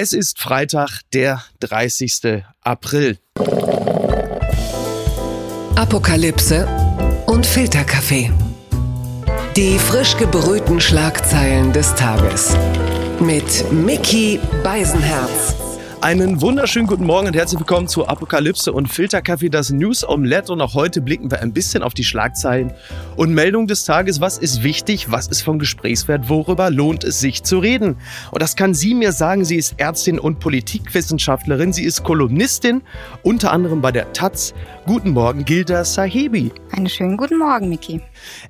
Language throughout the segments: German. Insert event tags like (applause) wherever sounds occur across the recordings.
Es ist Freitag, der 30. April. Apokalypse und Filterkaffee. Die frisch gebrühten Schlagzeilen des Tages. Mit Mickey Beisenherz. Einen wunderschönen guten Morgen und herzlich willkommen zu Apokalypse und Filterkaffee, das News Omelette. Und auch heute blicken wir ein bisschen auf die Schlagzeilen und Meldung des Tages. Was ist wichtig? Was ist von Gesprächswert? Worüber lohnt es sich zu reden? Und das kann sie mir sagen. Sie ist Ärztin und Politikwissenschaftlerin. Sie ist Kolumnistin, unter anderem bei der Taz. Guten Morgen, Gilda Sahibi. Einen schönen guten Morgen, Miki.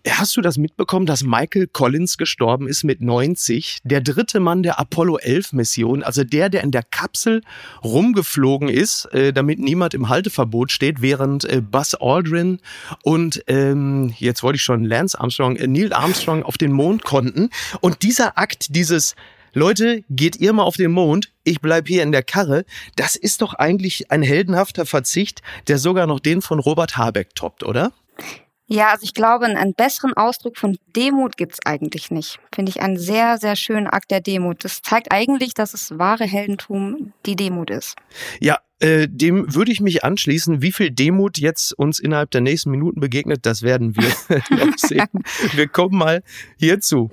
Hast du das mitbekommen, dass Michael Collins gestorben ist mit 90? Der dritte Mann der Apollo 11 Mission, also der, der in der Kapsel rumgeflogen ist, äh, damit niemand im Halteverbot steht, während äh, Buzz Aldrin und ähm, jetzt wollte ich schon Lance Armstrong, äh, Neil Armstrong auf den Mond konnten. Und dieser Akt, dieses Leute, geht ihr mal auf den Mond, ich bleib hier in der Karre. Das ist doch eigentlich ein heldenhafter Verzicht, der sogar noch den von Robert Habeck toppt, oder? Ja, also ich glaube, einen besseren Ausdruck von Demut gibt's eigentlich nicht. Finde ich einen sehr, sehr schönen Akt der Demut. Das zeigt eigentlich, dass es wahre Heldentum die Demut ist. Ja, äh, dem würde ich mich anschließen. Wie viel Demut jetzt uns innerhalb der nächsten Minuten begegnet, das werden wir (laughs) noch sehen. (laughs) Wir kommen mal hierzu.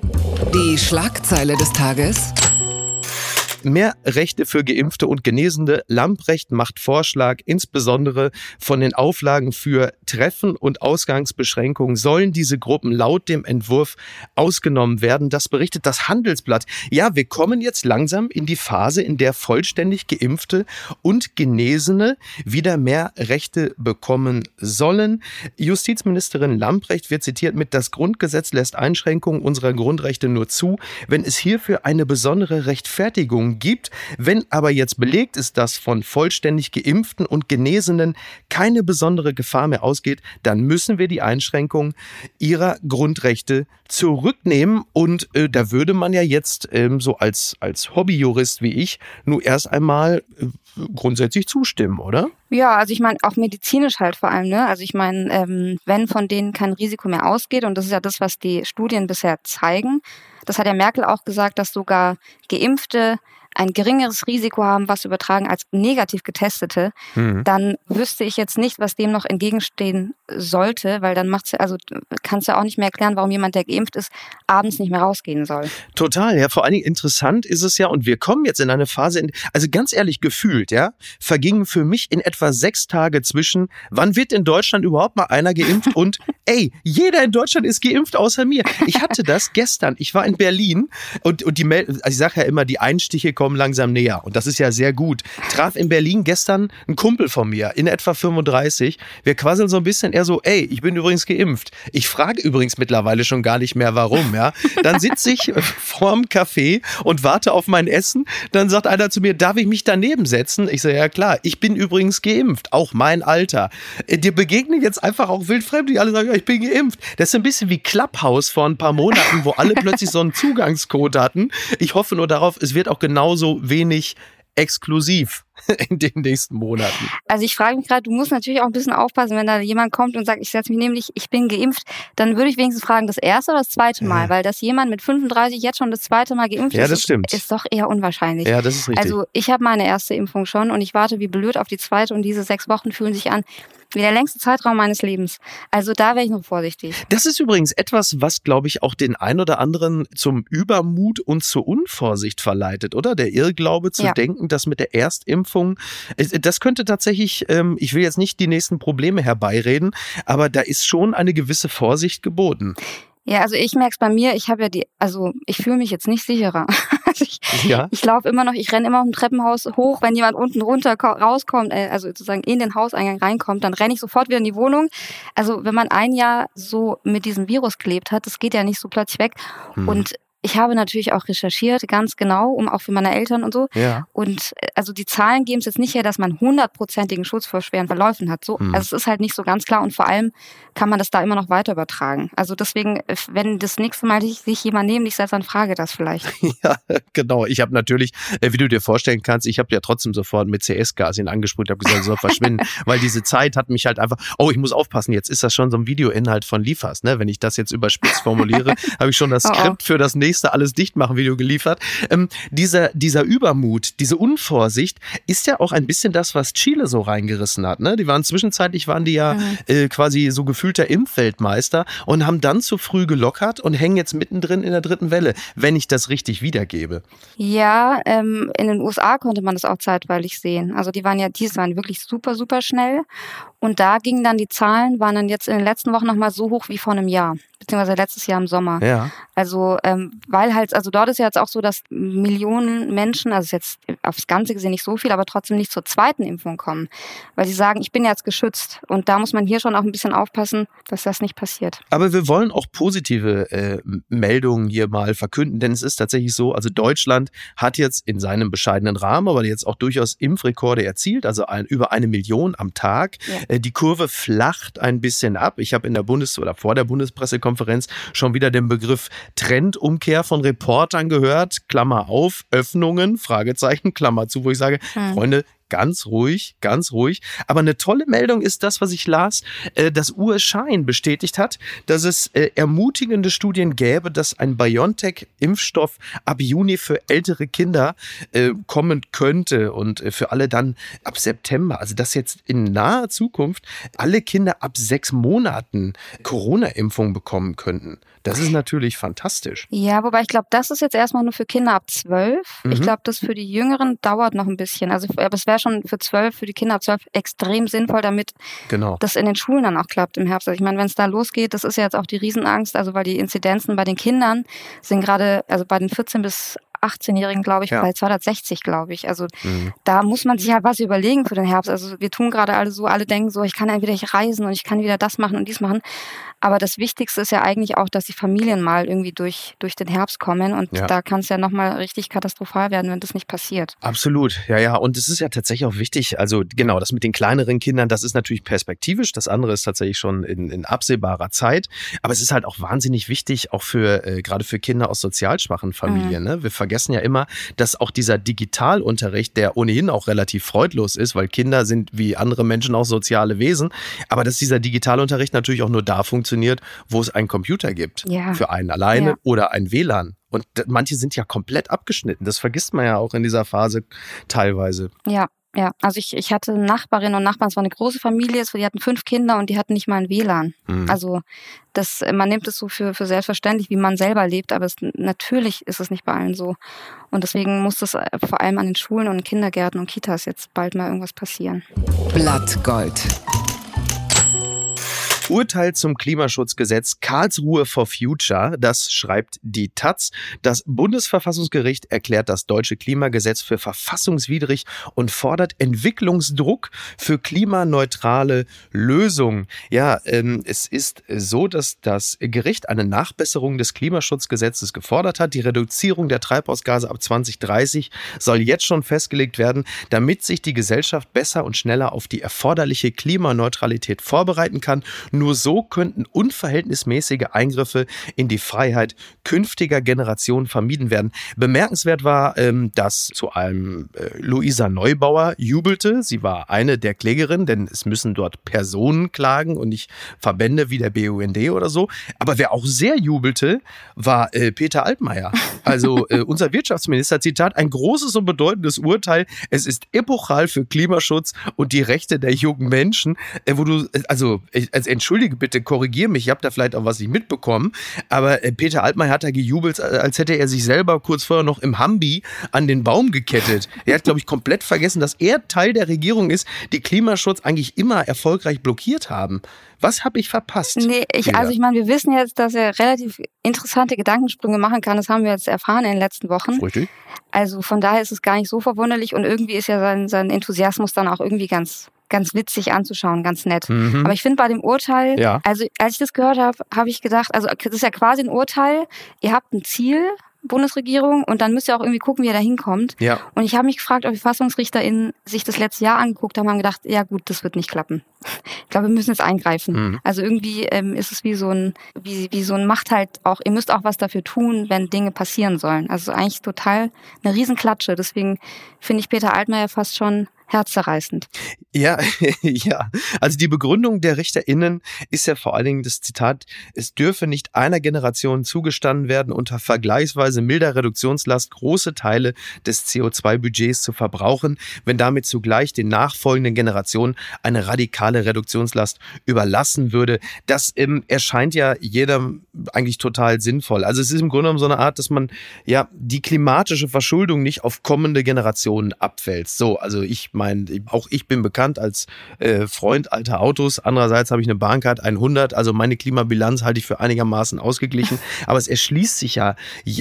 Die Schlagzeile des Tages. Mehr Rechte für Geimpfte und Genesene. Lamprecht macht Vorschlag, insbesondere von den Auflagen für Treffen und Ausgangsbeschränkungen sollen diese Gruppen laut dem Entwurf ausgenommen werden. Das berichtet das Handelsblatt. Ja, wir kommen jetzt langsam in die Phase, in der vollständig Geimpfte und Genesene wieder mehr Rechte bekommen sollen. Justizministerin Lamprecht wird zitiert mit, das Grundgesetz lässt Einschränkungen unserer Grundrechte nur zu, wenn es hierfür eine besondere Rechtfertigung gibt. Wenn aber jetzt belegt ist, dass von vollständig geimpften und Genesenen keine besondere Gefahr mehr ausgeht, dann müssen wir die Einschränkung ihrer Grundrechte zurücknehmen. Und äh, da würde man ja jetzt ähm, so als, als Hobbyjurist wie ich nur erst einmal äh, grundsätzlich zustimmen, oder? Ja, also ich meine auch medizinisch halt vor allem. Ne? Also ich meine, ähm, wenn von denen kein Risiko mehr ausgeht, und das ist ja das, was die Studien bisher zeigen, das hat ja Merkel auch gesagt, dass sogar Geimpfte ein geringeres Risiko haben, was übertragen als negativ getestete, mhm. dann wüsste ich jetzt nicht, was dem noch entgegenstehen sollte, weil dann macht's also kannst du auch nicht mehr erklären, warum jemand, der geimpft ist, abends nicht mehr rausgehen soll. Total, ja. Vor allen Dingen interessant ist es ja, und wir kommen jetzt in eine Phase, in, also ganz ehrlich gefühlt, ja, vergingen für mich in etwa sechs Tage zwischen, wann wird in Deutschland überhaupt mal einer geimpft und (laughs) ey, jeder in Deutschland ist geimpft außer mir. Ich hatte das gestern. Ich war in Berlin und, und die, also ich sage ja immer, die Einstiche kommen langsam näher und das ist ja sehr gut. Traf in Berlin gestern ein Kumpel von mir, in etwa 35. Wir quasseln so ein bisschen, er so, ey, ich bin übrigens geimpft. Ich frage übrigens mittlerweile schon gar nicht mehr, warum, ja. Dann sitze ich (laughs) vorm Café und warte auf mein Essen. Dann sagt einer zu mir, darf ich mich daneben setzen? Ich sage, ja klar, ich bin übrigens geimpft, auch mein Alter. Äh, dir begegnen jetzt einfach auch Wildfremde, die alle sagen, ja, ich bin geimpft. Das ist ein bisschen wie Clubhouse vor ein paar Monaten, wo alle plötzlich so einen Zugangscode hatten. Ich hoffe nur darauf, es wird auch genauso wenig exklusiv (laughs) in den nächsten Monaten. Also ich frage mich gerade, du musst natürlich auch ein bisschen aufpassen, wenn da jemand kommt und sagt, ich setze mich nämlich, ich bin geimpft, dann würde ich wenigstens fragen, das erste oder das zweite Mal, weil dass jemand mit 35 jetzt schon das zweite Mal geimpft ja, ist, das stimmt. ist doch eher unwahrscheinlich. Ja, das ist richtig. Also ich habe meine erste Impfung schon und ich warte wie blöd auf die zweite und diese sechs Wochen fühlen sich an, wie der längste Zeitraum meines Lebens. Also da wäre ich noch vorsichtig. Das ist übrigens etwas, was, glaube ich, auch den ein oder anderen zum Übermut und zur Unvorsicht verleitet, oder? Der Irrglaube zu ja. denken, dass mit der Erstimpfung, das könnte tatsächlich, ähm, ich will jetzt nicht die nächsten Probleme herbeireden, aber da ist schon eine gewisse Vorsicht geboten. Ja, also ich merke es bei mir, ich habe ja die, also ich fühle mich jetzt nicht sicherer. (laughs) Also ich ja. ich laufe immer noch, ich renne immer auf dem Treppenhaus hoch, wenn jemand unten runter rauskommt, äh, also sozusagen in den Hauseingang reinkommt, dann renne ich sofort wieder in die Wohnung. Also wenn man ein Jahr so mit diesem Virus gelebt hat, das geht ja nicht so plötzlich weg. Hm. Und ich habe natürlich auch recherchiert, ganz genau, um auch für meine Eltern und so. Ja. Und äh, also die Zahlen geben es jetzt nicht her, dass man hundertprozentigen Schutz vor schweren Verläufen hat. So, mhm. also es ist halt nicht so ganz klar und vor allem kann man das da immer noch weiter übertragen. Also deswegen, äh, wenn das nächste Mal sich jemand neben dich setzt, dann frage das vielleicht. (laughs) Ja, genau. Ich habe natürlich, äh, wie du dir vorstellen kannst, ich habe ja trotzdem sofort mit CS-Gas ihn angesprüht, habe gesagt, soll verschwinden, (laughs) weil diese Zeit hat mich halt einfach, oh, ich muss aufpassen, jetzt ist das schon so ein Videoinhalt von Liefers, ne? Wenn ich das jetzt überspitzt formuliere, (laughs) habe ich schon das Skript oh oh. für das nächste nächste alles dicht machen Video geliefert. Ähm, dieser, dieser Übermut, diese Unvorsicht ist ja auch ein bisschen das, was Chile so reingerissen hat. Ne? Die waren zwischenzeitlich waren die ja mhm. äh, quasi so gefühlter Impfweltmeister und haben dann zu früh gelockert und hängen jetzt mittendrin in der dritten Welle, wenn ich das richtig wiedergebe. Ja, ähm, in den USA konnte man das auch zeitweilig sehen. Also die waren ja, die waren wirklich super, super schnell. Und da gingen dann die Zahlen, waren dann jetzt in den letzten Wochen nochmal so hoch wie vor einem Jahr beziehungsweise letztes Jahr im Sommer. Ja. Also, ähm, weil halt, also dort ist ja jetzt auch so, dass Millionen Menschen, also jetzt aufs Ganze gesehen nicht so viel, aber trotzdem nicht zur zweiten Impfung kommen, weil sie sagen, ich bin jetzt geschützt. Und da muss man hier schon auch ein bisschen aufpassen, dass das nicht passiert. Aber wir wollen auch positive äh, Meldungen hier mal verkünden, denn es ist tatsächlich so, also Deutschland hat jetzt in seinem bescheidenen Rahmen, aber jetzt auch durchaus Impfrekorde erzielt, also ein, über eine Million am Tag. Ja. Äh, die Kurve flacht ein bisschen ab. Ich habe in der Bundes- oder vor der Bundespressekonferenz schon wieder den Begriff Trendumkehr von Reportern gehört. Klammer auf, Öffnungen, Fragezeichen, Klammer zu, wo ich sage, hm. Freunde, ganz ruhig, ganz ruhig. Aber eine tolle Meldung ist das, was ich las, äh, dass US-Schein bestätigt hat, dass es äh, ermutigende Studien gäbe, dass ein BioNTech-Impfstoff ab Juni für ältere Kinder äh, kommen könnte und für alle dann ab September. Also dass jetzt in naher Zukunft alle Kinder ab sechs Monaten Corona-Impfung bekommen könnten. Das ist natürlich fantastisch. Ja, wobei ich glaube, das ist jetzt erstmal nur für Kinder ab zwölf. Mhm. Ich glaube, das für die Jüngeren dauert noch ein bisschen. Also, aber es wäre schon für zwölf, für die Kinder zwölf extrem sinnvoll, damit genau. das in den Schulen dann auch klappt im Herbst. Also ich meine, wenn es da losgeht, das ist ja jetzt auch die Riesenangst, also weil die Inzidenzen bei den Kindern sind gerade, also bei den 14 bis 18-Jährigen, glaube ich, ja. bei 260, glaube ich. Also mhm. da muss man sich halt was überlegen für den Herbst. Also wir tun gerade alle so, alle denken so, ich kann entweder ich reisen und ich kann wieder das machen und dies machen. Aber das Wichtigste ist ja eigentlich auch, dass die Familien mal irgendwie durch, durch den Herbst kommen. Und ja. da kann es ja nochmal richtig katastrophal werden, wenn das nicht passiert. Absolut, ja, ja. Und es ist ja tatsächlich auch wichtig, also genau, das mit den kleineren Kindern, das ist natürlich perspektivisch. Das andere ist tatsächlich schon in, in absehbarer Zeit. Aber es ist halt auch wahnsinnig wichtig, auch für, äh, gerade für Kinder aus sozial schwachen Familien. Mhm. Ne? Wir vergessen ja immer, dass auch dieser Digitalunterricht, der ohnehin auch relativ freudlos ist, weil Kinder sind wie andere Menschen auch soziale Wesen, aber dass dieser Digitalunterricht natürlich auch nur da funktioniert, wo es einen Computer gibt. Ja. Für einen alleine ja. oder ein WLAN. Und manche sind ja komplett abgeschnitten. Das vergisst man ja auch in dieser Phase teilweise. Ja, ja, also ich, ich hatte Nachbarinnen und Nachbarn, es war eine große Familie, die hatten fünf Kinder und die hatten nicht mal ein WLAN. Mhm. Also das, man nimmt es so für, für selbstverständlich, wie man selber lebt, aber es, natürlich ist es nicht bei allen so. Und deswegen muss das äh, vor allem an den Schulen und Kindergärten und Kitas jetzt bald mal irgendwas passieren. Blattgold. Urteil zum Klimaschutzgesetz Karlsruhe for Future, das schreibt die Taz. Das Bundesverfassungsgericht erklärt das deutsche Klimagesetz für verfassungswidrig und fordert Entwicklungsdruck für klimaneutrale Lösungen. Ja, ähm, es ist so, dass das Gericht eine Nachbesserung des Klimaschutzgesetzes gefordert hat. Die Reduzierung der Treibhausgase ab 2030 soll jetzt schon festgelegt werden, damit sich die Gesellschaft besser und schneller auf die erforderliche Klimaneutralität vorbereiten kann. Nur so könnten unverhältnismäßige Eingriffe in die Freiheit künftiger Generationen vermieden werden. Bemerkenswert war, ähm, dass zu allem äh, Luisa Neubauer jubelte. Sie war eine der Klägerinnen, denn es müssen dort Personen klagen und nicht Verbände wie der BUND oder so. Aber wer auch sehr jubelte, war äh, Peter Altmaier. Also (laughs) äh, unser Wirtschaftsminister, Zitat, ein großes und bedeutendes Urteil. Es ist epochal für Klimaschutz und die Rechte der jungen Menschen. wo du, also als entschuldige bitte, korrigier mich, ich habe da vielleicht auch was nicht mitbekommen, aber äh, Peter Altmaier hat da gejubelt, äh, als hätte er sich selber kurz vorher noch im Hambi an den Baum gekettet. Er hat, glaube ich, komplett vergessen, dass er Teil der Regierung ist, die Klimaschutz eigentlich immer erfolgreich blockiert haben. Was habe ich verpasst? Nee, ich, also ich meine, wir wissen jetzt, dass er relativ interessante Gedankensprünge machen kann. Das haben wir jetzt erfahren in den letzten Wochen. Richtig. Also von daher ist es gar nicht so verwunderlich und irgendwie ist ja sein, sein Enthusiasmus dann auch irgendwie ganz ganz witzig anzuschauen, ganz nett. Mhm. Aber ich finde bei dem Urteil, ja. also als ich das gehört habe, habe ich gedacht, also das ist ja quasi ein Urteil, ihr habt ein Ziel, Bundesregierung und dann müsst ihr auch irgendwie gucken, wie er da hinkommt. Ja. Und ich habe mich gefragt, ob die FassungsrichterInnen sich das letzte Jahr angeguckt haben und gedacht, ja gut, das wird nicht klappen. Ich glaube, wir müssen jetzt eingreifen. Mhm. Also irgendwie ähm, ist es wie so ein, wie, wie so ein Macht halt auch, ihr müsst auch was dafür tun, wenn Dinge passieren sollen. Also eigentlich total eine Riesenklatsche. Deswegen finde ich Peter Altmaier fast schon herzzerreißend. Ja, (laughs) ja. Also die Begründung der RichterInnen ist ja vor allen Dingen das Zitat, es dürfe nicht einer Generation zugestanden werden, unter vergleichsweise milder Reduktionslast große Teile des CO2-Budgets zu verbrauchen, wenn damit zugleich den nachfolgenden Generationen eine radikale Reduktionslast überlassen würde. Das ähm, erscheint ja jedem eigentlich total sinnvoll. Also es ist im Grunde genommen so eine Art, dass man ja die klimatische Verschuldung nicht auf kommende Generationen abwälzt. So, also ich meine, auch ich bin bekannt als äh, Freund alter Autos. Andererseits habe ich eine Bahncard 100, also meine Klimabilanz halte ich für einigermaßen ausgeglichen. (laughs) Aber es erschließt sich ja,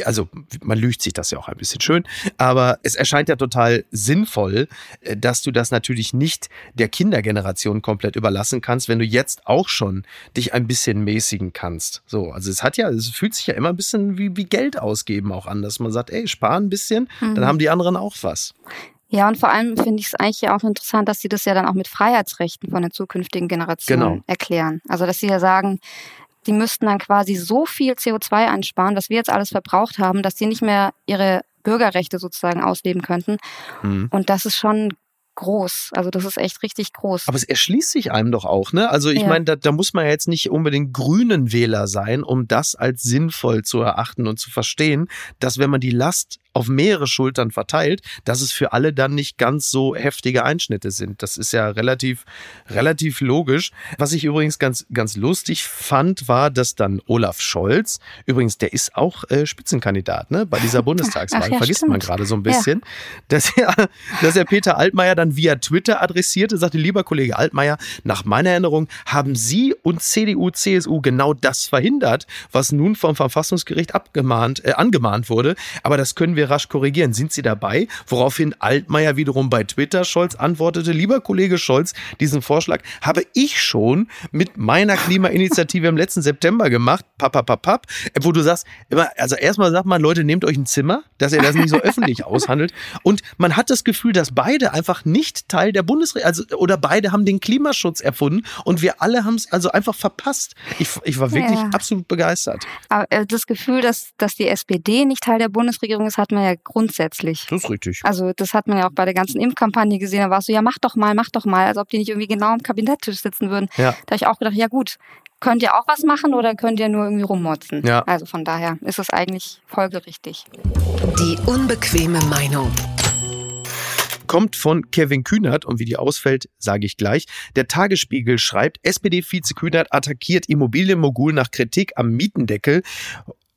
also man lügt sich das ja auch ein bisschen schön, aber es erscheint ja total sinnvoll, äh, dass du das natürlich nicht der Kindergeneration komplett überlassen kannst, wenn du jetzt auch schon dich ein bisschen mäßigen kannst. So, also es hat ja, es fühlt sich ja immer ein bisschen wie, wie Geld ausgeben auch an, dass man sagt, ey, spar ein bisschen, mhm. dann haben die anderen auch was. Ja, und vor allem finde ich es eigentlich auch interessant, dass sie das ja dann auch mit Freiheitsrechten von den zukünftigen Generationen genau. erklären. Also, dass sie ja sagen, die müssten dann quasi so viel CO2 einsparen, was wir jetzt alles verbraucht haben, dass sie nicht mehr ihre Bürgerrechte sozusagen ausleben könnten. Mhm. Und das ist schon groß. Also das ist echt richtig groß. Aber es erschließt sich einem doch auch, ne? Also ich ja. meine, da, da muss man ja jetzt nicht unbedingt grünen Wähler sein, um das als sinnvoll zu erachten und zu verstehen, dass wenn man die Last auf mehrere Schultern verteilt, dass es für alle dann nicht ganz so heftige Einschnitte sind. Das ist ja relativ, relativ logisch. Was ich übrigens ganz, ganz lustig fand, war, dass dann Olaf Scholz, übrigens, der ist auch äh, Spitzenkandidat, ne, bei dieser (laughs) Bundestagswahl, ja, vergisst stimmt. man gerade so ein bisschen, ja. dass er, dass er Peter Altmaier dann via Twitter adressierte, sagte, lieber Kollege Altmaier, nach meiner Erinnerung haben Sie und CDU, CSU genau das verhindert, was nun vom Verfassungsgericht abgemahnt, äh, angemahnt wurde. Aber das können wir wir rasch korrigieren. Sind Sie dabei? Woraufhin Altmaier wiederum bei Twitter Scholz antwortete, lieber Kollege Scholz, diesen Vorschlag habe ich schon mit meiner Klimainitiative im letzten September gemacht, papapapap, wo du sagst, also erstmal sagt man, Leute, nehmt euch ein Zimmer, dass ihr das nicht so (laughs) öffentlich aushandelt. Und man hat das Gefühl, dass beide einfach nicht Teil der Bundesregierung, also, oder beide haben den Klimaschutz erfunden und wir alle haben es also einfach verpasst. Ich, ich war wirklich ja. absolut begeistert. Aber äh, das Gefühl, dass, dass die SPD nicht Teil der Bundesregierung ist, hat man ja grundsätzlich. Das ist richtig. Also das hat man ja auch bei der ganzen Impfkampagne gesehen. Da war es so, ja, mach doch mal, mach doch mal, als ob die nicht irgendwie genau am Kabinetttisch sitzen würden. Ja. Da habe ich auch gedacht, ja gut, könnt ihr auch was machen oder könnt ihr nur irgendwie rummotzen? Ja. Also von daher ist es eigentlich folgerichtig. Die unbequeme Meinung kommt von Kevin Kühnert und wie die ausfällt, sage ich gleich. Der Tagesspiegel schreibt, SPD-Vize Kühnert attackiert Immobilienmogul nach Kritik am Mietendeckel.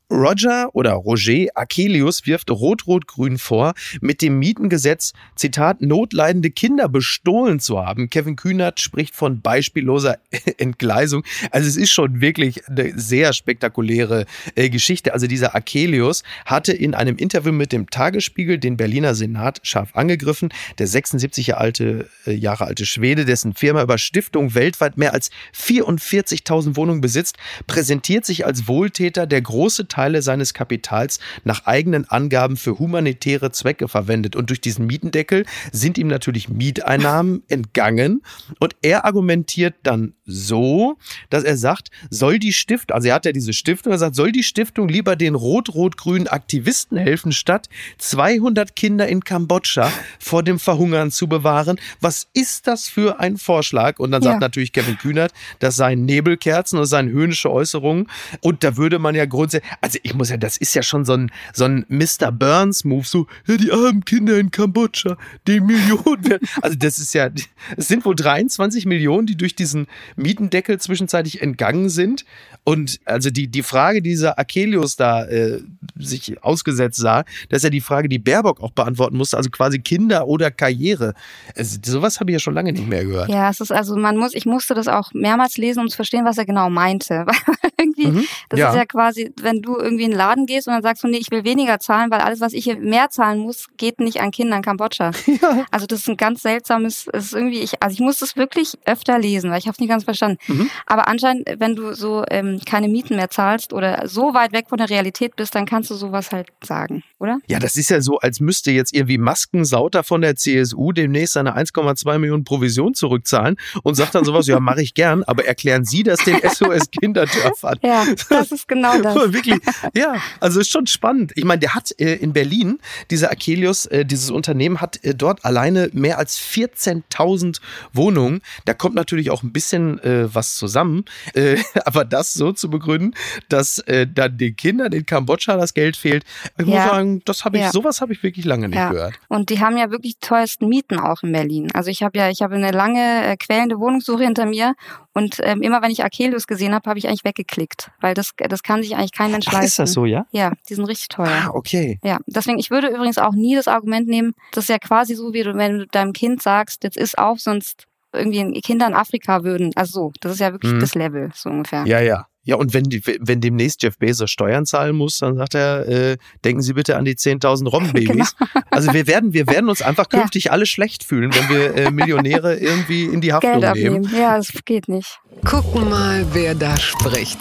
Roger oder Roger Akelius wirft Rot-Rot-Grün vor, mit dem Mietengesetz, Zitat, notleidende Kinder bestohlen zu haben. Kevin Kühnert spricht von beispielloser (laughs) Entgleisung. Also es ist schon wirklich eine sehr spektakuläre äh, Geschichte. Also dieser Akelius hatte in einem Interview mit dem Tagesspiegel den Berliner Senat scharf angegriffen. Der 76 Jahre alte, äh, Jahre alte Schwede, dessen Firma über Stiftung weltweit mehr als 44.000 Wohnungen besitzt, präsentiert sich als Wohltäter, der große Teile seines Kapitals nach eigenen Angaben für humanitäre Zwecke verwendet. Und durch diesen Mietendeckel sind ihm natürlich Mieteinnahmen (laughs) entgangen. Und er argumentiert dann so, dass er sagt, soll die Stiftung, also er hat ja diese Stiftung, er sagt, soll die Stiftung lieber den rot-rot-grünen Aktivisten helfen, statt 200 Kinder in Kambodscha vor dem Verhungern zu bewahren? Was ist das für ein Vorschlag? Und dann ja. sagt natürlich Kevin Kühnert, das seien Nebelkerzen und seien höhnische Äußerungen. Und da würde man ja grundsätzlich, also ich muss ja, das ist ja schon so ein, so ein Mr. Burns-Move, so, ja, die armen Kinder in Kambodscha, die Millionen werden. (laughs) Also das ist ja, es sind wohl 23 Millionen, die durch diesen Mietendeckel zwischenzeitlich entgangen sind. Und also die, die Frage, die dieser Akelius da äh, sich ausgesetzt sah, das ist ja die Frage, die Baerbock auch beantworten musste, also quasi Kinder oder Karriere. Also, sowas habe ich ja schon lange nicht mehr gehört. Ja, es ist also, man muss, ich musste das auch mehrmals lesen, um zu verstehen, was er genau meinte. (laughs) irgendwie, mhm, das ja. ist ja quasi, wenn du irgendwie in den Laden gehst und dann sagst du, nee, ich will weniger zahlen, weil alles, was ich hier mehr zahlen muss, geht nicht an Kinder in Kambodscha. (laughs) Ja. Also das ist ein ganz seltsames, es ist irgendwie, ich, also ich muss das wirklich öfter lesen, weil ich habe es nicht ganz verstanden. Mhm. Aber anscheinend, wenn du so ähm, keine Mieten mehr zahlst oder so weit weg von der Realität bist, dann kannst du sowas halt sagen. Oder? Ja, das ist ja so, als müsste jetzt irgendwie Maskensauter von der CSU demnächst seine 1,2 Millionen Provision zurückzahlen und sagt dann sowas, ja, mache ich gern, aber erklären Sie das den (laughs) SOS Kinderdörfern. Ja, das ist genau (laughs) das. Wirklich, ja, also ist schon spannend. Ich meine, der hat äh, in Berlin, dieser Akelius, äh, dieses Unternehmen hat äh, dort alleine mehr als 14.000 Wohnungen. Da kommt natürlich auch ein bisschen äh, was zusammen, äh, (laughs) aber das so zu begründen, dass äh, dann den Kindern in Kambodscha das Geld fehlt, ich muss Ja. Sagen, das habe ich, Ja. sowas habe ich wirklich lange nicht Ja. gehört. Und die haben ja wirklich die teuersten Mieten auch in Berlin. Also ich habe ja, ich habe eine lange äh, quälende Wohnungssuche hinter mir und ähm, immer wenn ich Akelius gesehen habe, habe ich eigentlich weggeklickt, weil das das kann sich eigentlich kein Mensch Ach, leisten. ist das so, ja? Ja, die sind richtig teuer. Ah, okay. Ja, deswegen, ich würde übrigens auch nie das Argument nehmen, das ist ja quasi so, wie du, wenn du deinem Kind sagst, jetzt ist auf, sonst irgendwie Kinder in Afrika würden. Also so, das ist ja wirklich Mhm. das Level, so ungefähr. Ja, ja. Ja, und wenn, die, wenn demnächst Jeff Bezos Steuern zahlen muss, dann sagt er, äh, denken Sie bitte an die 10.000 Robbenbabys. (laughs) Also wir werden, wir werden uns einfach (laughs) Ja. künftig alle schlecht fühlen, wenn wir äh, Millionäre irgendwie in die Haftung Geld nehmen. abnehmen. Ja, das geht nicht. Gucken mal, wer da spricht.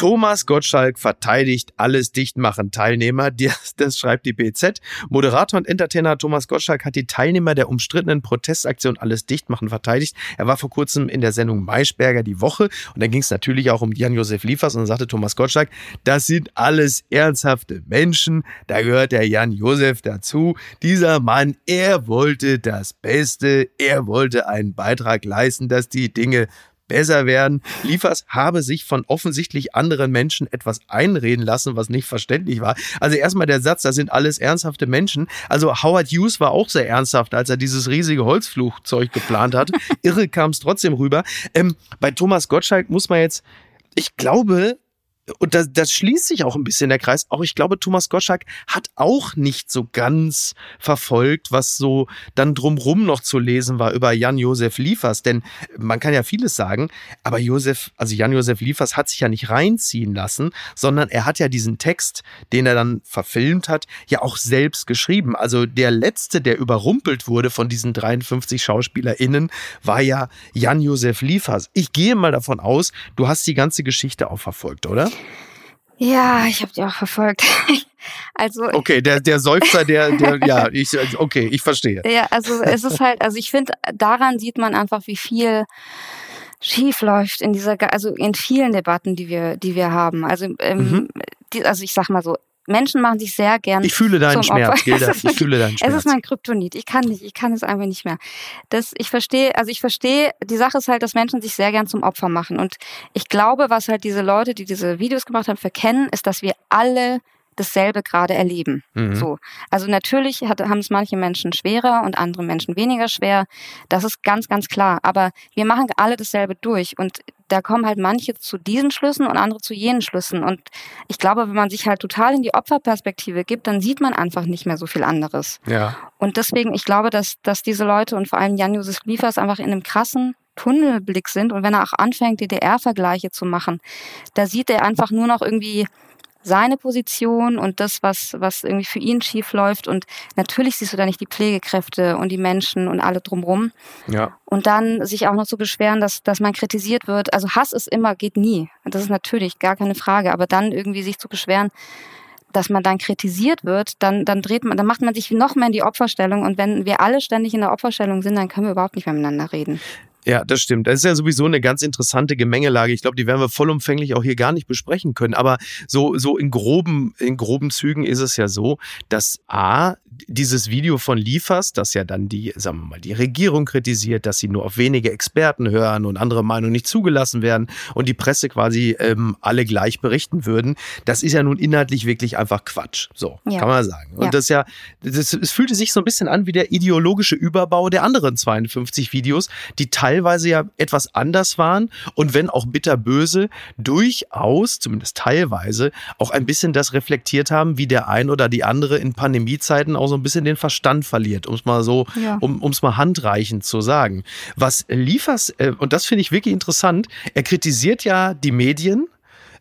Thomas Gottschalk verteidigt alles Dichtmachen Teilnehmer. Das, (laughs) das schreibt die BZ. Moderator und Entertainer Thomas Gottschalk hat die Teilnehmer der umstrittenen Protestaktion Alles Dichtmachen verteidigt. Er war vor kurzem in der Sendung Maischberger die Woche und da ging es natürlich auch um Jan-Josef Liefers und dann sagte Thomas Gottschalk, das sind alles ernsthafte Menschen. Da gehört der Jan-Josef dazu. Dieser Mann, er wollte das Beste. Er wollte einen Beitrag leisten, dass die Dinge besser werden. Liefers habe sich von offensichtlich anderen Menschen etwas einreden lassen, was nicht verständlich war. Also erstmal der Satz, das sind alles ernsthafte Menschen. Also Howard Hughes war auch sehr ernsthaft, als er dieses riesige Holzflugzeug geplant hat. (laughs) Irre kam es trotzdem rüber. Ähm, bei Thomas Gottschalk muss man jetzt, ich glaube, und das, das schließt sich auch ein bisschen der Kreis. Auch ich glaube, Thomas Gottschalk hat auch nicht so ganz verfolgt, was so dann drumrum noch zu lesen war über Jan-Josef Liefers. Denn man kann ja vieles sagen, aber Josef, also Jan-Josef Liefers hat sich ja nicht reinziehen lassen, sondern er hat ja diesen Text, den er dann verfilmt hat, ja auch selbst geschrieben. Also der letzte, der überrumpelt wurde von diesen 53 SchauspielerInnen, war ja Jan-Josef Liefers. Ich gehe mal davon aus, du hast die ganze Geschichte auch verfolgt, oder? Ja, ich habe die auch verfolgt. (laughs) also Okay, der, der Seufzer, der, der, ja, ich, okay, ich verstehe. Ja, also es ist halt, also ich finde, daran sieht man einfach, wie viel schief läuft in dieser, also in vielen Debatten, die wir, die wir haben. Also, ähm, Mhm. die, also ich sag mal so, Menschen machen sich sehr gern. Ich fühle deinen zum Opfer. Schmerz, (laughs) Gilda. Es Ich fühle deinen Es Schmerz. ist mein Kryptonit. Ich kann nicht, ich kann es einfach nicht mehr. Das, ich verstehe, also ich verstehe, die Sache ist halt, dass Menschen sich sehr gern zum Opfer machen. Und ich glaube, was halt diese Leute, die diese Videos gemacht haben, verkennen, ist, dass wir alle dasselbe gerade erleben. Mhm. So. Also natürlich hat, haben es manche Menschen schwerer und andere Menschen weniger schwer. Das ist ganz, ganz klar. Aber wir machen alle dasselbe durch. Und da kommen halt manche zu diesen Schlüssen und andere zu jenen Schlüssen. Und ich glaube, wenn man sich halt total in die Opferperspektive gibt, dann sieht man einfach nicht mehr so viel anderes. Ja. Und deswegen, ich glaube, dass, dass diese Leute und vor allem Jan-Josef Liefers einfach in einem krassen Tunnelblick sind. Und wenn er auch anfängt, DDR-Vergleiche zu machen, da sieht er einfach nur noch irgendwie seine Position und das, was, was irgendwie für ihn schief läuft. Und natürlich siehst du da nicht die Pflegekräfte und die Menschen und alle drumrum. Ja. Und dann sich auch noch zu beschweren, dass, dass man kritisiert wird. Also Hass ist immer, geht nie. Das ist natürlich gar keine Frage. Aber dann irgendwie sich zu beschweren, dass man dann kritisiert wird, dann, dann dreht man, dann macht man sich noch mehr in die Opferstellung. Und wenn wir alle ständig in der Opferstellung sind, dann können wir überhaupt nicht mehr miteinander reden. Ja, das stimmt. Das ist ja sowieso eine ganz interessante Gemengelage. Ich glaube, die werden wir vollumfänglich auch hier gar nicht besprechen können. Aber so, so in groben, in groben Zügen ist es ja so, dass A, dieses Video von Liefers, das ja dann die, sagen wir mal, die Regierung kritisiert, dass sie nur auf wenige Experten hören und andere Meinungen nicht zugelassen werden und die Presse quasi ähm, alle gleich berichten würden, das ist ja nun inhaltlich wirklich einfach Quatsch. So, Ja. kann man sagen. Und Ja. das ja, das, es fühlte sich so ein bisschen an wie der ideologische Überbau der anderen 52 Videos, die teilweise ja etwas anders waren und wenn auch bitterböse, durchaus, zumindest teilweise, auch ein bisschen das reflektiert haben, wie der ein oder die andere in Pandemiezeiten auch so ein bisschen den Verstand verliert, um es mal so, Ja. um es mal handreichend zu sagen. Was Liefers, äh, und das finde ich wirklich interessant, er kritisiert ja die Medien,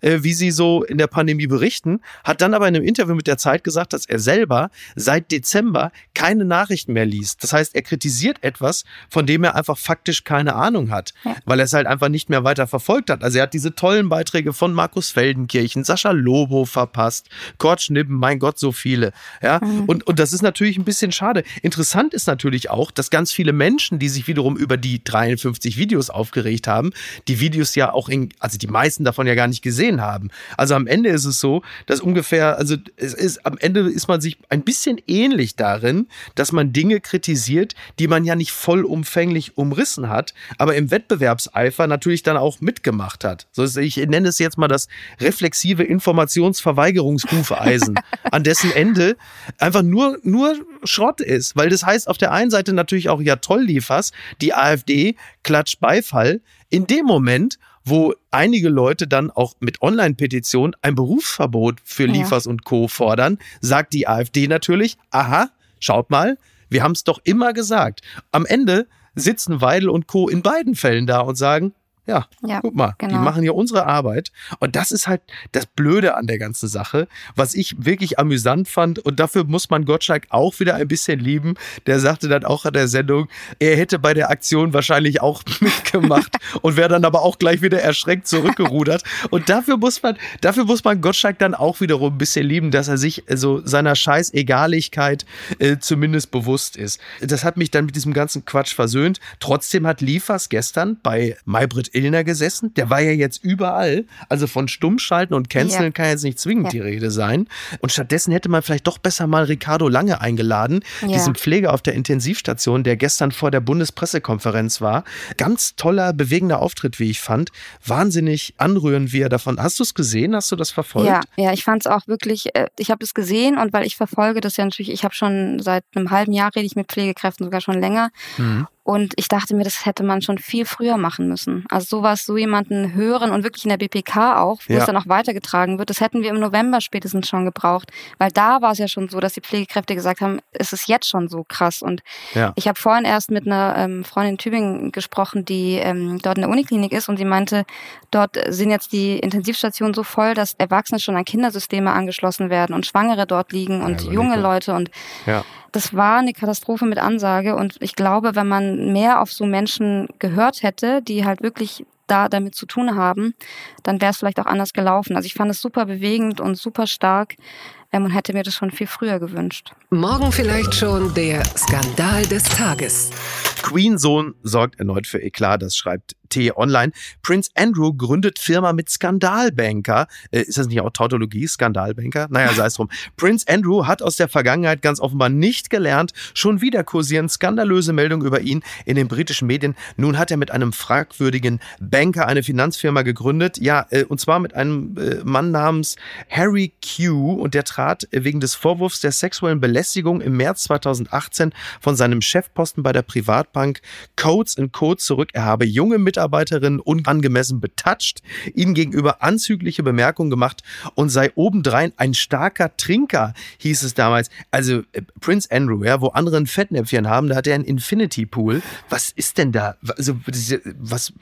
äh, wie sie so in der Pandemie berichten, hat dann aber in einem Interview mit der Zeit gesagt, dass er selber seit Dezember keine Nachrichten mehr liest. Das heißt, er kritisiert etwas, von dem er einfach faktisch keine Ahnung hat, ja. weil er es halt einfach nicht mehr weiter verfolgt hat. Also er hat diese tollen Beiträge von Markus Feldenkirchen, Sascha Lobo verpasst, Kurt Schnippen, mein Gott, so viele. Ja, mhm. und, und das ist natürlich ein bisschen schade. Interessant ist natürlich auch, dass ganz viele Menschen, die sich wiederum über die 53 Videos aufgeregt haben, die Videos ja auch in, also die meisten davon ja gar nicht gesehen haben. Also am Ende ist es so, dass ungefähr, also es ist, am Ende ist man sich ein bisschen ähnlich darin, dass man Dinge kritisiert, die man ja nicht vollumfänglich umrissen hat, aber im Wettbewerbseifer natürlich dann auch mitgemacht hat. So, ich nenne es jetzt mal das reflexive Informationsverweigerungshufeisen, (laughs) an dessen Ende einfach nur, nur Schrott ist. Weil das heißt auf der einen Seite natürlich auch, ja toll liefers, die AfD klatscht Beifall. In dem Moment, wo einige Leute dann auch mit Online-Petitionen ein Berufsverbot für Liefers ja. und Co. fordern, sagt die AfD natürlich, aha, schaut mal, wir haben es doch immer gesagt. Am Ende sitzen Weidel und Co. in beiden Fällen da und sagen, ja, ja, guck mal, genau. die machen ja unsere Arbeit. Und das ist halt das Blöde an der ganzen Sache, was ich wirklich amüsant fand. Und dafür muss man Gottschalk auch wieder ein bisschen lieben. Der sagte dann auch an der Sendung, er hätte bei der Aktion wahrscheinlich auch (laughs) mitgemacht und wäre dann aber auch gleich wieder erschreckt zurückgerudert. Und dafür muss man, dafür muss man Gottschalk dann auch wiederum ein bisschen lieben, dass er sich so seiner Scheißegaligkeit äh, zumindest bewusst ist. Das hat mich dann mit diesem ganzen Quatsch versöhnt. Trotzdem hat Liefers gestern bei Maybrit Illner gesessen. Der war ja jetzt überall. Also von Stummschalten und Canceln ja. kann jetzt nicht zwingend ja. die Rede sein. Und stattdessen hätte man vielleicht doch besser mal Ricardo Lange eingeladen, ja. diesen Pfleger auf der Intensivstation, der gestern vor der Bundespressekonferenz war. Ganz toller, bewegender Auftritt, wie ich fand. Wahnsinnig anrührend, wie er davon. Hast du es gesehen? Hast du das verfolgt? Ja, ja, ich fand es auch wirklich, äh, ich habe es gesehen und weil ich verfolge das ja natürlich, ich habe schon seit einem halben Jahr rede ich mit Pflegekräften, sogar schon länger. Mhm. Und ich dachte mir, das hätte man schon viel früher machen müssen. Also sowas, so jemanden hören und wirklich in der BPK auch, wo ja. es dann auch weitergetragen wird, das hätten wir im November spätestens schon gebraucht. Weil da war es ja schon so, dass die Pflegekräfte gesagt haben, es ist jetzt schon so krass. Und ja. ich habe vorhin erst mit einer ähm, Freundin in Tübingen gesprochen, die ähm, dort in der Uniklinik ist und sie meinte, dort sind jetzt die Intensivstationen so voll, dass Erwachsene schon an Kindersysteme angeschlossen werden und Schwangere dort liegen und ja, junge Leute und ja das war eine Katastrophe mit Ansage und ich glaube, wenn man mehr auf so Menschen gehört hätte, die halt wirklich da damit zu tun haben, dann wäre es vielleicht auch anders gelaufen. Also ich fand es super bewegend und super stark ähm, und hätte mir das schon viel früher gewünscht. Morgen vielleicht schon der Skandal des Tages. Queen-Sohn sorgt erneut für Eklat, das schreibt T-Online. Prince Andrew gründet Firma mit Skandalbanker. Äh, ist das nicht auch Tautologie, Skandalbanker? Naja, sei es drum. (laughs) Prince Andrew hat aus der Vergangenheit ganz offenbar nicht gelernt. Schon wieder kursieren skandalöse Meldungen über ihn in den britischen Medien. Nun hat er mit einem fragwürdigen Banker eine Finanzfirma gegründet. Ja, äh, und zwar mit einem äh, Mann namens Harry Q. Und der trat wegen des Vorwurfs der sexuellen Belästigung im März 2018 von seinem Chefposten bei der Privatbank Codes Code zurück. Er habe junge Mitarbeiter Mitarbeiterin unangemessen betatscht, ihnen gegenüber anzügliche Bemerkungen gemacht und sei obendrein ein starker Trinker, hieß es damals. Also äh, Prince Andrew, ja, wo andere ein Fettnäpfchen haben, da hat er einen Infinity Pool. Was ist denn da? Also, was,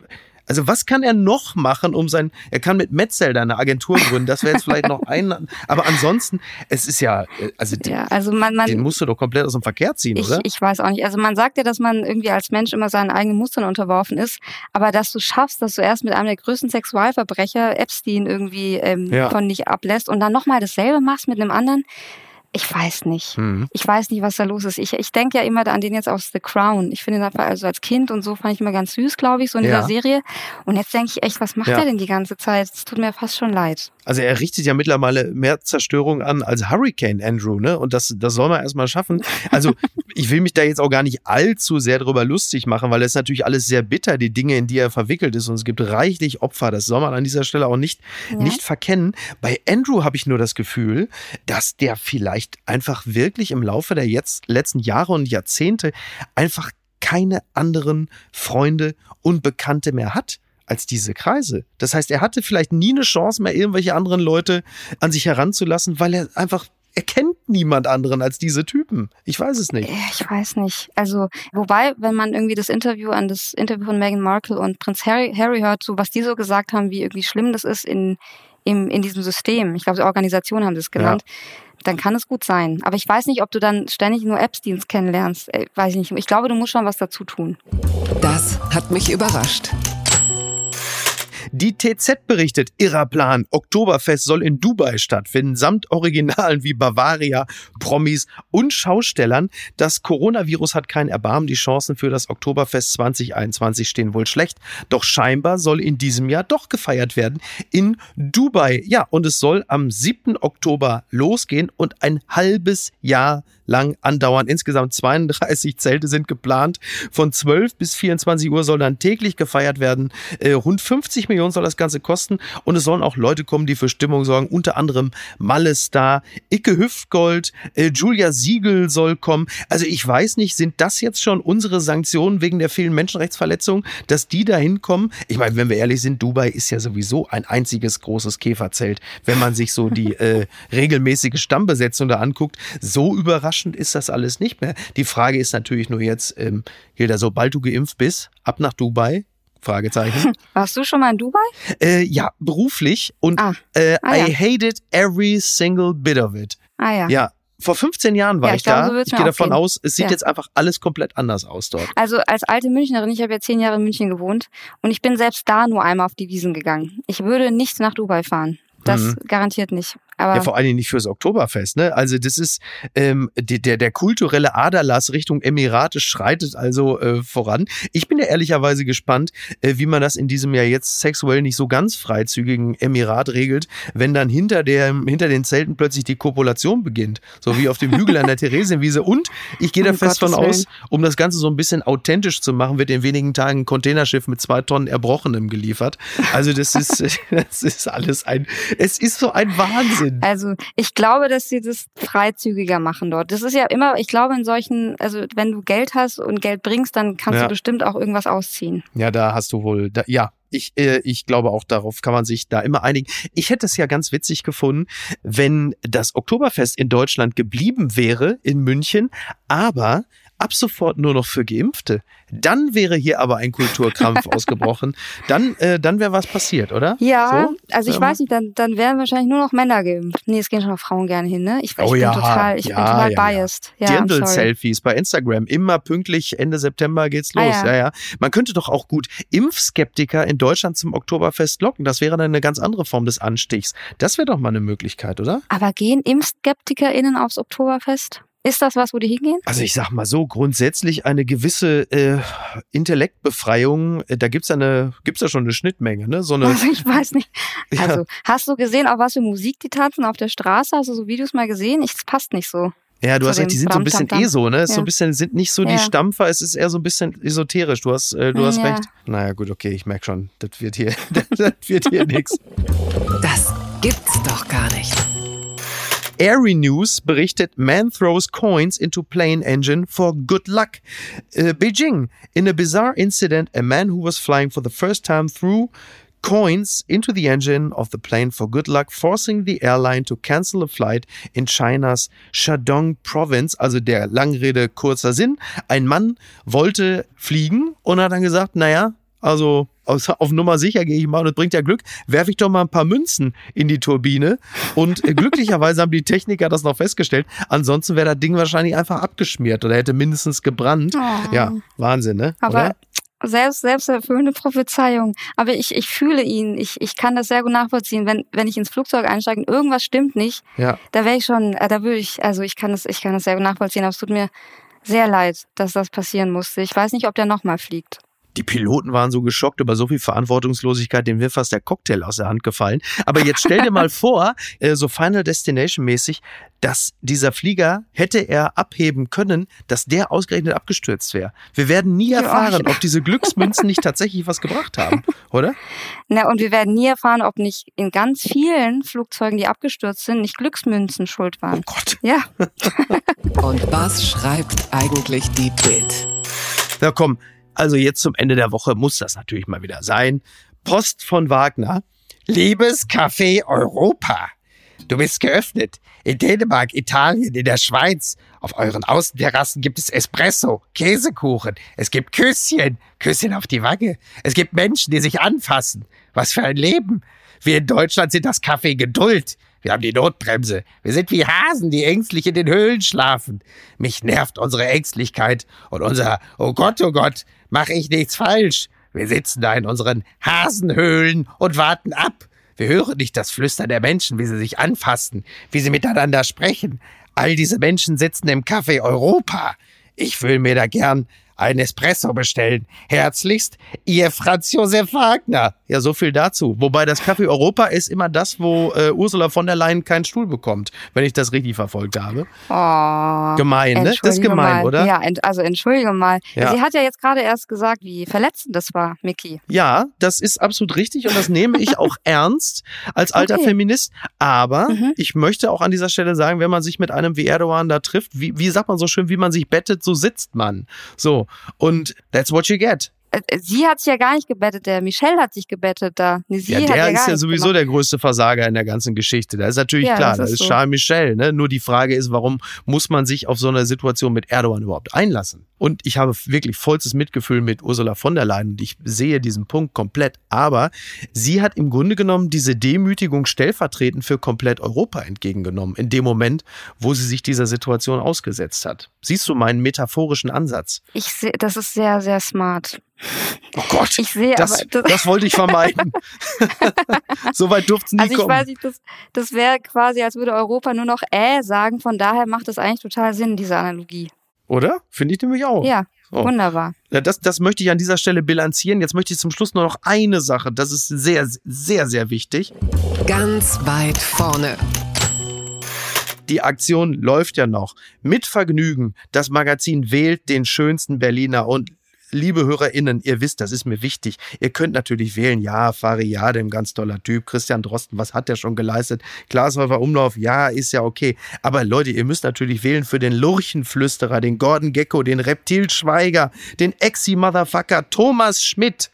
also was kann er noch machen, um sein, er kann mit Metzelder eine Agentur gründen, das wäre jetzt vielleicht noch ein, aber ansonsten, es ist ja, also, ja, also man, man, den musst du doch komplett aus dem Verkehr ziehen, ich, oder? Ich weiß auch nicht. Also man sagt ja, dass man irgendwie als Mensch immer seinen eigenen Mustern unterworfen ist, aber dass du schaffst, dass du erst mit einem der größten Sexualverbrecher, Epstein, irgendwie ähm, ja. von dich ablässt und dann nochmal dasselbe machst mit einem anderen, ich weiß nicht. Mhm. Ich weiß nicht, was da los ist. Ich, ich denke ja immer an den jetzt aus The Crown. Ich finde ihn also als Kind und so fand ich immer ganz süß, glaube ich, so in ja. dieser Serie. Und jetzt denke ich echt, was macht ja. er denn die ganze Zeit? Es tut mir fast schon leid. Also er richtet ja mittlerweile mehr Zerstörung an als Hurricane Andrew, ne? Und das, das soll man erstmal schaffen. Also (laughs) ich will mich da jetzt auch gar nicht allzu sehr drüber lustig machen, weil es natürlich alles sehr bitter, die Dinge, in die er verwickelt ist. Und es gibt reichlich Opfer. Das soll man an dieser Stelle auch nicht, ja. nicht verkennen. Bei Andrew habe ich nur das Gefühl, dass der vielleicht einfach wirklich im Laufe der jetzt, letzten Jahre und Jahrzehnte einfach keine anderen Freunde und Bekannte mehr hat als diese Kreise. Das heißt, er hatte vielleicht nie eine Chance mehr, irgendwelche anderen Leute an sich heranzulassen, weil er einfach er kennt niemand anderen als diese Typen. Ich weiß es nicht. Ich weiß nicht. Also, wobei, wenn man irgendwie das Interview an das Interview von Meghan Markle und Prinz Harry, Harry hört, so was die so gesagt haben, wie irgendwie schlimm das ist, in im, in diesem System, ich glaube, Organisation haben sie es genannt, dann kann es gut sein. Aber ich weiß nicht, ob du dann ständig nur Epsteins kennenlernst. Äh, weiß ich nicht. Ich glaube, du musst schon was dazu tun. Das hat mich überrascht. Die TZ berichtet, irrer Plan. Oktoberfest soll in Dubai stattfinden, samt Originalen wie Bavaria, Promis und Schaustellern. Das Coronavirus hat kein Erbarmen. Die Chancen für das Oktoberfest 2021 stehen wohl schlecht. Doch scheinbar soll in diesem Jahr doch gefeiert werden in Dubai. Ja, und es soll am 7. Oktober losgehen und ein halbes Jahr lang andauern. Insgesamt 32 Zelte sind geplant. Von 12 bis 24 Uhr soll dann täglich gefeiert werden. Äh, rund 50 Millionen soll das Ganze kosten. Und es sollen auch Leute kommen, die für Stimmung sorgen. Unter anderem Malle Star, Icke Hüftgold, äh, Julia Siegel soll kommen. Also ich weiß nicht, sind das jetzt schon unsere Sanktionen wegen der vielen Menschenrechtsverletzungen, dass die da hinkommen? Ich meine, wenn wir ehrlich sind, Dubai ist ja sowieso ein einziges großes Käferzelt. Wenn man sich so die (laughs) äh, regelmäßige Stammbesetzung da anguckt, so überrascht überraschend ist das alles nicht mehr. Die Frage ist natürlich nur jetzt, ähm, Hilda, sobald du geimpft bist, ab nach Dubai, Fragezeichen. (laughs) Warst du schon mal in Dubai? Äh, ja, beruflich und Ah. äh, Ah, ja. I hated every single bit of it. Ah ja. Ja, vor 15 Jahren war Ja, ich, ich glaube, da. so ich gehe davon gehen. aus, es sieht Ja. jetzt einfach alles komplett anders aus dort. Also als alte Münchnerin, ich habe ja zehn Jahre in München gewohnt und ich bin selbst da nur einmal auf die Wiesen gegangen. Ich würde nicht nach Dubai fahren. Das Mhm. garantiert nicht. Aber Ja, vor allen Dingen nicht fürs Oktoberfest, ne? Also das ist ähm, die, der der kulturelle Aderlass Richtung Emirate schreitet also äh, voran. Ich bin ja ehrlicherweise gespannt, äh, wie man das in diesem Jahr jetzt sexuell nicht so ganz freizügigen Emirat regelt, wenn dann hinter der hinter den Zelten plötzlich die Kopulation beginnt, so wie auf dem Hügel an der (laughs) Theresienwiese. Und ich gehe da Um fest von Gottes aus, um das Ganze so ein bisschen authentisch zu machen, wird in wenigen Tagen ein Containerschiff mit zwei Tonnen Erbrochenem geliefert. Also das ist (laughs) das ist alles ein, es ist so ein Wahnsinn. Also ich glaube, dass sie das freizügiger machen dort. Das ist ja immer, ich glaube in solchen, also wenn du Geld hast und Geld bringst, dann kannst Ja. du bestimmt auch irgendwas ausziehen. Ja, da hast du wohl, da, ja. Ich, äh, ich glaube auch darauf kann man sich da immer einigen. Ich hätte es ja ganz witzig gefunden, wenn das Oktoberfest in Deutschland geblieben wäre, in München, aber ab sofort nur noch für Geimpfte. Dann wäre hier aber ein Kulturkrampf (laughs) ausgebrochen. Dann, äh, dann wäre was passiert, oder? Ja, So? also ich Ähm, weiß nicht, dann, dann wären wahrscheinlich nur noch Männer geimpft. Nee, es gehen schon noch Frauen gerne hin, ne? Ich, ich Oh bin ja, total, ich ja, bin total ja, biased. Ja. Dirndl-Selfies bei Instagram. Immer pünktlich Ende September geht's Ah, los. ja. ja. ja, Man könnte doch auch gut Impfskeptiker in Deutschland zum Oktoberfest locken. Das wäre dann eine ganz andere Form des Anstichs. Das wäre doch mal eine Möglichkeit, oder? Aber gehen ImpfskeptikerInnen aufs Oktoberfest? Ist das was, wo die hingehen? Also ich sag mal so, grundsätzlich eine gewisse äh, Intellektbefreiung, äh, da gibt's ja eine, gibt's ja schon eine Schnittmenge, ne? So eine, Also (laughs) ich weiß nicht. (laughs) Ja. Also, hast du gesehen, auf was für Musik die tanzen auf der Straße? Hast du so Videos mal gesehen? Ich, das passt nicht so. ja, du hast recht, die sind so ein bisschen eh so, ne? Ist So Ja. ein bisschen, sind nicht so die Ja. Stampfer, es ist eher so ein bisschen esoterisch. Du hast, äh, du hast Ja. recht. Naja, gut, okay, ich merk schon, das wird hier, (laughs) das wird hier nix. Das gibt's doch gar nicht. Airy News berichtet, man throws coins into plane engine for good luck. Uh, Beijing, in a bizarre incident, a man who was flying for the first time threw coins into the engine of the plane for good luck, forcing the airline to cancel a flight in Chinas Shandong Province. Also der Langrede kurzer Sinn. Ein Mann wollte fliegen und hat dann gesagt, naja, also aus- auf Nummer sicher gehe ich mal und es bringt ja Glück, werfe ich doch mal ein paar Münzen in die Turbine. Und äh, glücklicherweise haben die Techniker das noch festgestellt. Ansonsten wäre das Ding wahrscheinlich einfach abgeschmiert oder hätte mindestens gebrannt. Oh. Ja, Wahnsinn, ne? Aber Oder? selbst, selbst erfüllende Prophezeiung. Aber ich, ich fühle ihn. Ich, ich kann das sehr gut nachvollziehen. Wenn, wenn ich ins Flugzeug einsteige und irgendwas stimmt nicht, Ja. da wäre ich schon, äh, da würde ich, also ich kann das, ich kann das sehr gut nachvollziehen, aber es tut mir sehr leid, dass das passieren musste. Ich weiß nicht, ob der nochmal fliegt. Die Piloten waren so geschockt über so viel Verantwortungslosigkeit, dem wäre fast der Cocktail aus der Hand gefallen. Aber jetzt stell dir mal (laughs) vor, äh, so Final Destination mäßig, dass dieser Flieger, hätte er abheben können, dass der ausgerechnet abgestürzt wäre. Wir werden nie erfahren, ob diese Glücksmünzen nicht tatsächlich was gebracht haben, oder? Na, und wir werden nie erfahren, ob nicht in ganz vielen Flugzeugen, die abgestürzt sind, nicht Glücksmünzen schuld Oh waren. Gott. Ja, (laughs) Und was schreibt eigentlich die Bild? Na komm, also jetzt zum Ende der Woche muss das natürlich mal wieder sein. Post von Wagner. Liebes Café Europa. Du bist geöffnet. In Dänemark, Italien, in der Schweiz. Auf euren Außenterrassen gibt es Espresso, Käsekuchen. Es gibt Küsschen, Küsschen auf die Wange. Es gibt Menschen, die sich anfassen. Was für ein Leben. Wir in Deutschland sind das Kaffee Geduld. Wir haben die Notbremse. Wir sind wie Hasen, die ängstlich in den Höhlen schlafen. Mich nervt unsere Ängstlichkeit und unser Oh Gott, oh Gott, mach ich nichts falsch. Wir sitzen da in unseren Hasenhöhlen und warten ab. Wir hören nicht das Flüstern der Menschen, wie sie sich anfassen, wie sie miteinander sprechen. All diese Menschen sitzen im Café Europa. Ich will mir da gern ein Espresso bestellen. Herzlichst, Ihr Franz Josef Wagner. Ja, so viel dazu. Wobei das Café Europa ist immer das, wo äh, Ursula von der Leyen keinen Stuhl bekommt, wenn ich das richtig verfolgt habe. Oh, Gemein, ne? Das ist gemein, mal. oder? Ja, ent, also entschuldige mal. Ja. Sie hat ja jetzt gerade erst gesagt, wie verletzend das war, Miki. Ja, das ist absolut richtig und das nehme ich auch (laughs) ernst als alter Okay. Feminist. Aber Mhm. ich möchte auch an dieser Stelle sagen, wenn man sich mit einem wie Erdogan da trifft, wie, wie sagt man so schön, wie man sich bettet, so sitzt man. So. Und that's what you get. Äh, äh, Sie hat sich ja gar nicht gebettet, der Michel hat sich gebettet da. Nee, sie ja, der ja ist ja sowieso gemacht. der größte Versager in der ganzen Geschichte. Da ist natürlich Ja, klar, das ist ist so. Charles Michel. Ne? Nur die Frage ist, warum muss man sich auf so eine Situation mit Erdogan überhaupt einlassen? Und ich habe wirklich vollstes Mitgefühl mit Ursula von der Leyen und ich sehe diesen Punkt komplett. Aber sie hat im Grunde genommen diese Demütigung stellvertretend für komplett Europa entgegengenommen, in dem Moment, wo sie sich dieser Situation ausgesetzt hat. Siehst du meinen metaphorischen Ansatz? Ich sehe, das ist sehr, sehr smart. Oh Gott, Ich sehe das, aber. das wollte ich vermeiden. (laughs) Soweit durfte es nie also ich kommen. weiß nicht, das, das wäre quasi, als würde Europa nur noch äh sagen. Von daher macht das eigentlich total Sinn, diese Analogie. Oder? Finde ich nämlich auch. Ja, Oh. wunderbar. Ja, das, das möchte ich an dieser Stelle bilanzieren. Jetzt möchte ich zum Schluss nur noch eine Sache. Das ist sehr, sehr, sehr wichtig. Ganz weit vorne. Die Aktion läuft ja noch. Mit Vergnügen. Das Magazin wählt den schönsten Berliner und Liebe HörerInnen, ihr wisst, das ist mir wichtig. Ihr könnt natürlich wählen, ja, Fariade, ein ganz toller Typ. Christian Drosten, was hat der schon geleistet? Glashäufer Umlauf, ja, ist ja okay. Aber Leute, ihr müsst natürlich wählen für den Lurchenflüsterer, den Gordon Gecko, den Reptilschweiger, den Exi-Motherfucker Thomas Schmidt.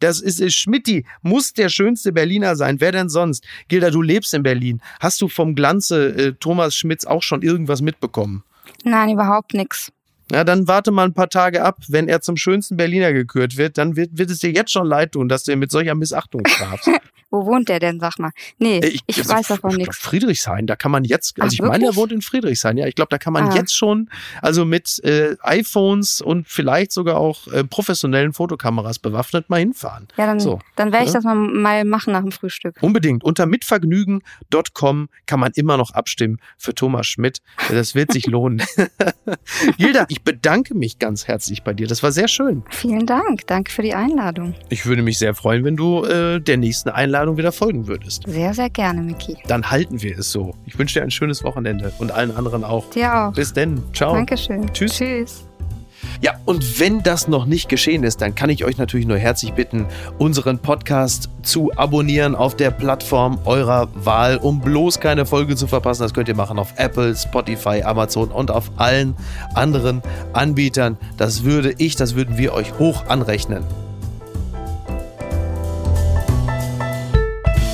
Das ist, ist Schmidti, muss der schönste Berliner sein. Wer denn sonst? Gilda, du lebst in Berlin. Hast du vom Glanze äh, Thomas Schmidts auch schon irgendwas mitbekommen? Nein, überhaupt nix. Na, dann warte mal ein paar Tage ab. Wenn er zum schönsten Berliner gekürt wird, dann wird, wird es dir jetzt schon leid tun, dass du ihn mit solcher Missachtung strafst. (laughs) Wo wohnt der denn, sag mal? Nee, Äh, ich, also, weiß davon ich nichts. Friedrichshain, da kann man jetzt, also Ach, ich meine, er wohnt in Friedrichshain, ja. Ich glaube, da kann man Ah. jetzt schon, also mit äh, iPhones und vielleicht sogar auch äh, professionellen Fotokameras bewaffnet mal hinfahren. Ja, dann, So, dann werde ich ja. das mal, mal machen nach dem Frühstück. Unbedingt. Unter mitvergnügen.com kann man immer noch abstimmen für Thomas Schmidt. Das wird sich lohnen. (laughs) Gilda, ich bedanke mich ganz herzlich bei dir. Das war sehr schön. Vielen Dank. Danke für die Einladung. Ich würde mich sehr freuen, wenn du äh, der nächsten Einladung wieder folgen würdest. Sehr, sehr gerne, Miki. Dann halten wir es so. Ich wünsche dir ein schönes Wochenende und allen anderen auch. Dir auch. Bis denn. Ciao. Dankeschön. Tschüss. Tschüss. Ja, und wenn das noch nicht geschehen ist, dann kann ich euch natürlich nur herzlich bitten, unseren Podcast zu abonnieren auf der Plattform eurer Wahl, um bloß keine Folge zu verpassen. Das könnt ihr machen auf Apple, Spotify, Amazon und auf allen anderen Anbietern. Das würde ich, das würden wir euch hoch anrechnen.